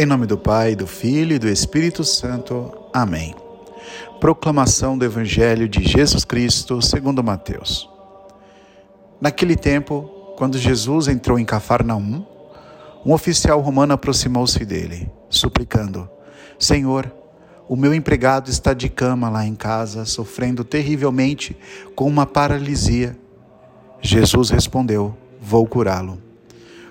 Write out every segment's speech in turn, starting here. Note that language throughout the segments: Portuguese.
Em nome do Pai, do Filho e do Espírito Santo. Amém. Proclamação do Evangelho de Jesus Cristo, segundo Mateus. Naquele tempo, quando Jesus entrou em Cafarnaum, um oficial romano aproximou-se dele, suplicando: Senhor, o meu empregado está de cama lá em casa, sofrendo terrivelmente com uma paralisia. Jesus respondeu: Vou curá-lo.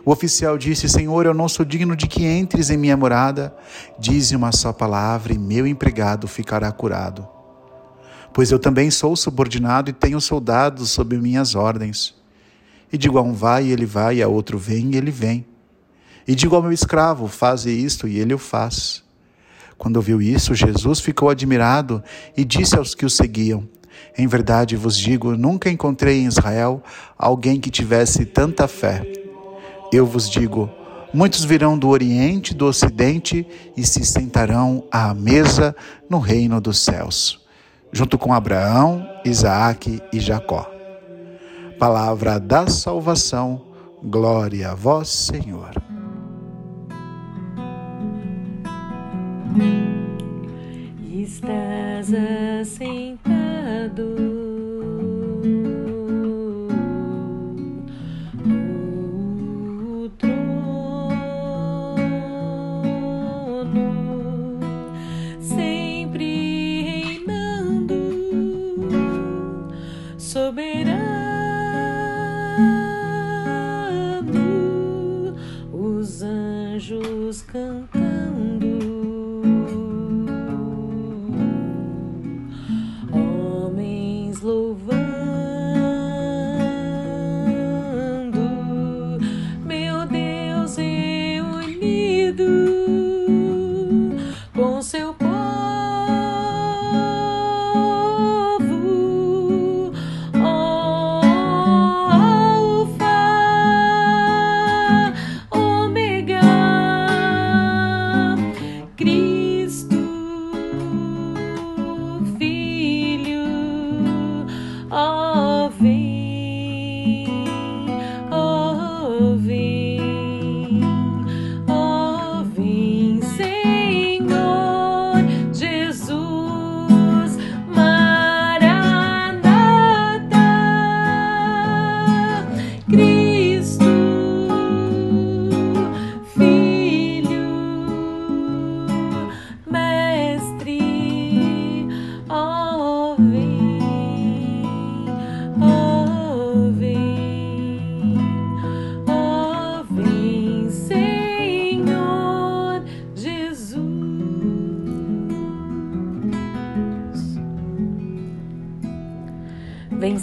O oficial disse: Senhor, eu não sou digno de que entres em minha morada. Dize uma só palavra e meu empregado ficará curado. Pois eu também sou subordinado e tenho soldados sob minhas ordens. E digo a um vai e ele vai, e a outro vem e ele vem. E digo ao meu escravo, faze isto e ele o faz. Quando ouviu isso, Jesus ficou admirado e disse aos que o seguiam: Em verdade vos digo, nunca encontrei em Israel alguém que tivesse tanta fé. Eu vos digo: muitos virão do Oriente e do Ocidente e se sentarão à mesa no reino dos céus, junto com Abraão, Isaque e Jacó. Palavra da salvação, glória a vós, Senhor. Estás assentado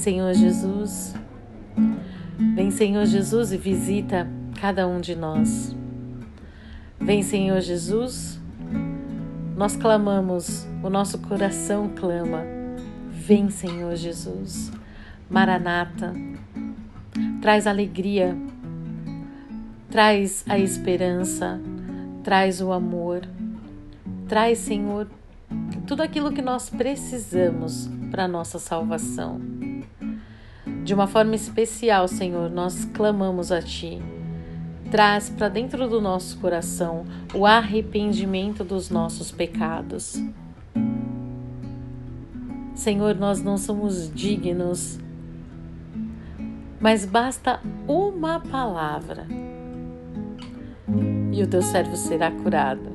Senhor Jesus. Vem, Senhor Jesus, e visita cada um de nós. Vem, Senhor Jesus. Nós clamamos, o nosso coração clama. Vem, Senhor Jesus. Maranata. Traz alegria. Traz a esperança. Traz o amor. Traz, Senhor, tudo aquilo que nós precisamos para a nossa salvação. De uma forma especial, Senhor, nós clamamos a Ti. Traz para dentro do nosso coração o arrependimento dos nossos pecados. Senhor, nós não somos dignos, mas basta uma palavra e o teu servo será curado.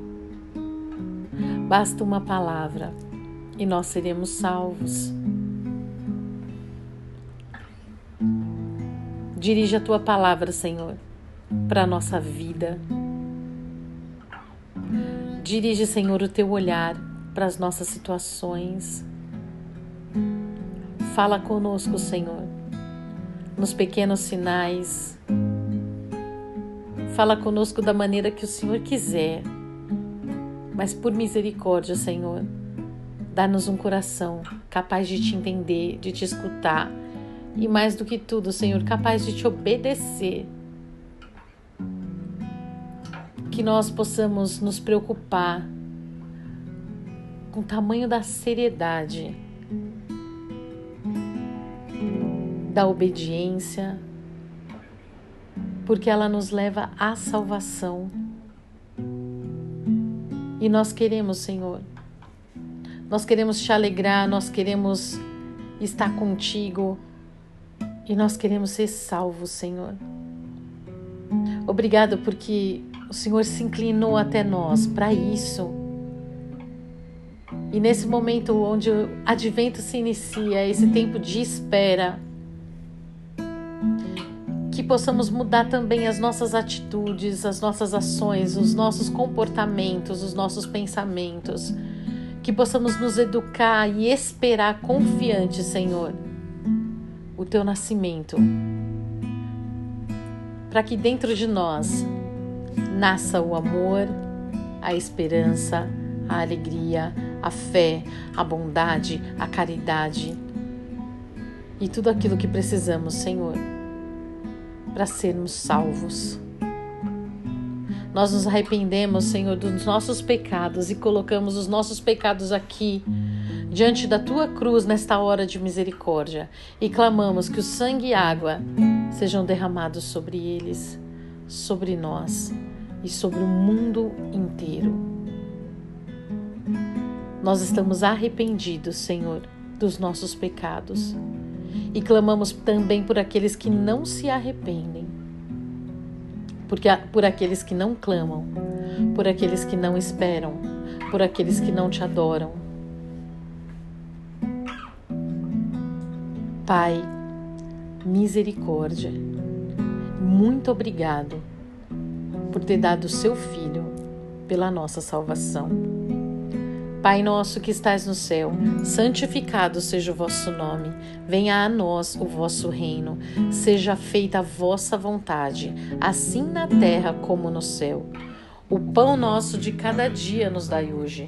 Basta uma palavra e nós seremos salvos. Dirige a tua palavra, Senhor, para a nossa vida. Dirige, Senhor, o teu olhar para as nossas situações. Fala conosco, Senhor, nos pequenos sinais. Fala conosco da maneira que o Senhor quiser. Mas por misericórdia, Senhor, dá-nos um coração capaz de te entender, de te escutar e mais do que tudo, Senhor, capaz de te obedecer. Que nós possamos nos preocupar com o tamanho da seriedade, da obediência, porque ela nos leva à salvação. E nós queremos, Senhor, nós queremos te alegrar, nós queremos estar contigo e nós queremos ser salvos, Senhor. Obrigado porque o Senhor se inclinou até nós para isso. E nesse momento onde o advento se inicia, esse tempo de espera, que possamos mudar também as nossas atitudes, as nossas ações, os nossos comportamentos, os nossos pensamentos, que possamos nos educar e esperar confiante, Senhor, o teu nascimento, para que dentro de nós nasça o amor, a esperança, a alegria, a fé, a bondade, a caridade e tudo aquilo que precisamos, Senhor para sermos salvos. Nós nos arrependemos, Senhor, dos nossos pecados e colocamos os nossos pecados aqui, diante da tua cruz, nesta hora de misericórdia, e clamamos que o sangue e água sejam derramados sobre eles, sobre nós e sobre o mundo inteiro. Nós estamos arrependidos, Senhor, dos nossos pecados e clamamos também por aqueles que não se arrependem, porque por aqueles que não clamam, por aqueles que não esperam, por aqueles que não te adoram. Pai, misericórdia, muito obrigado por ter dado o seu filho pela nossa salvação. Pai nosso que estais no céu, santificado seja o vosso nome. Venha a nós o vosso reino. Seja feita a vossa vontade, assim na terra como no céu. O pão nosso de cada dia nos dai hoje.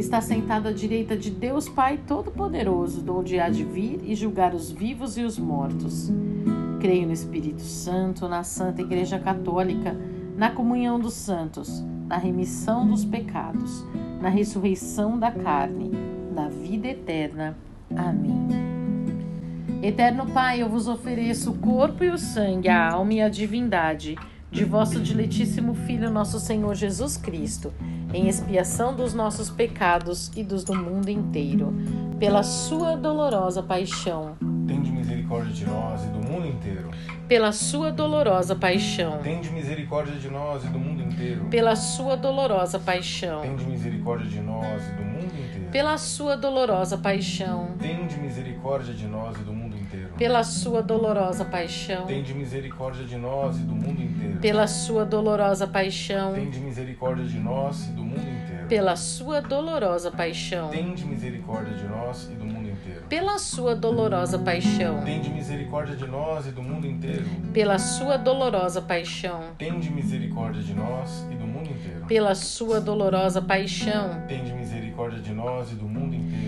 está sentado à direita de Deus Pai Todo-Poderoso, de onde há de vir e julgar os vivos e os mortos. Creio no Espírito Santo, na Santa Igreja Católica na comunhão dos santos, na remissão dos pecados, na ressurreição da carne, na vida eterna. Amém. Eterno Pai, eu vos ofereço o corpo e o sangue, a alma e a divindade de vosso diletíssimo Filho, nosso Senhor Jesus Cristo, em expiação dos nossos pecados e dos do mundo inteiro, pela sua dolorosa paixão. Tende misericórdia de nós e do mundo inteiro pela sua dolorosa paixão. Tende misericórdia de nós e do mundo inteiro. Pela sua dolorosa paixão. Tende misericórdia de nós e do mundo inteiro. Pela sua dolorosa paixão. Tende misericórdia de nós e do mundo. Pela sua dolorosa paixão. Tende misericórdia de nós e do mundo inteiro. Pela sua dolorosa paixão. Tende misericórdia de nós e do mundo inteiro. Pela sua dolorosa paixão. Tende misericórdia de nós e do mundo inteiro. Pela sua dolorosa paixão. Tende misericórdia de nós e do mundo inteiro. Pela sua dolorosa paixão. Tende misericórdia de nós e do mundo inteiro. Pela sua dolorosa paixão. Tende misericórdia de nós e do mundo inteiro.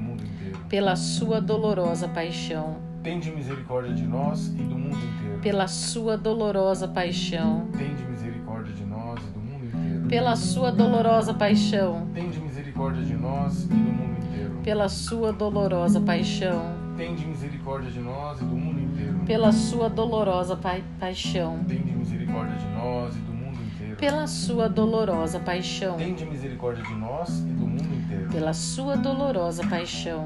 Pela sua dolorosa paixão, Tende misericórdia de nós e do mundo inteiro. pela sua dolorosa paixão, Tende misericórdia de nós e do mundo inteiro. pela sua dolorosa paixão, Tende misericórdia de nós e do mundo inteiro. pela sua dolorosa paixão, Tende misericórdia de nós e do mundo inteiro. pela sua dolorosa pai- paixão, Tende misericórdia de nós e do mundo inteiro. pela sua dolorosa paixão, Tende misericórdia de nós e do mundo inteiro. pela sua dolorosa paixão,